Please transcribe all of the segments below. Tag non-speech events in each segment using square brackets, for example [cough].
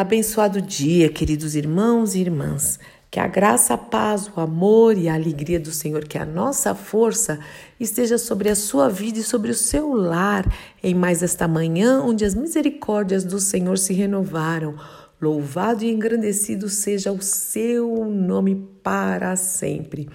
Abençoado dia, queridos irmãos e irmãs. Que a graça, a paz, o amor e a alegria do Senhor, que a nossa força esteja sobre a sua vida e sobre o seu lar em mais esta manhã, onde as misericórdias do Senhor se renovaram. Louvado e engrandecido seja o seu nome para sempre.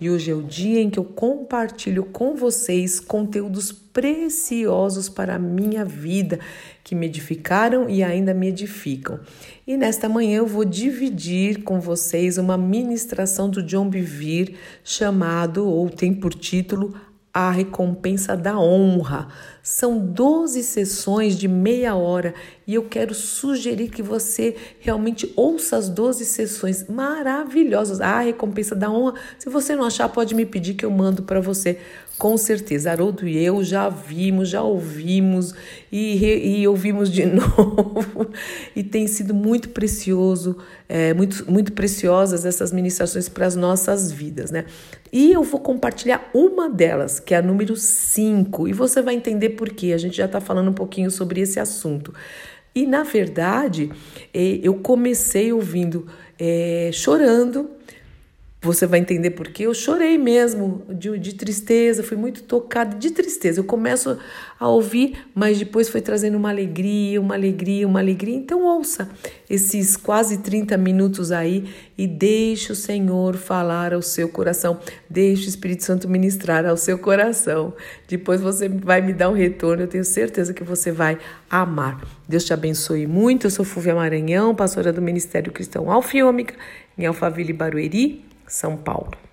E hoje é o dia em que eu compartilho com vocês conteúdos preciosos para a minha vida, que me edificaram e ainda me edificam. E nesta manhã eu vou dividir com vocês uma ministração do John Bevere chamado, ou tem por título, a recompensa da honra. São 12 sessões de meia hora e eu quero sugerir que você realmente ouça as 12 sessões maravilhosas. A recompensa da honra. Se você não achar, pode me pedir que eu mando para você. Com certeza, Haroldo e eu já vimos, já ouvimos e, e ouvimos de [laughs] novo. e tem sido muito precioso, é, muito, muito preciosas essas ministrações para as nossas vidas, né? E eu vou compartilhar uma delas, que é a número 5, e você vai entender por quê. A gente já está falando um pouquinho sobre esse assunto. E na verdade, é, eu comecei ouvindo, é, chorando você vai entender por que eu chorei mesmo de, de tristeza, fui muito tocada de tristeza. Eu começo a ouvir, mas depois foi trazendo uma alegria, uma alegria, uma alegria. Então ouça esses quase 30 minutos aí e deixe o Senhor falar ao seu coração, deixe o Espírito Santo ministrar ao seu coração. Depois você vai me dar um retorno, eu tenho certeza que você vai amar. Deus te abençoe muito. Eu sou Fúvia Maranhão, pastora do Ministério Cristão Alfiômica, em Alphaville Barueri. São Paulo.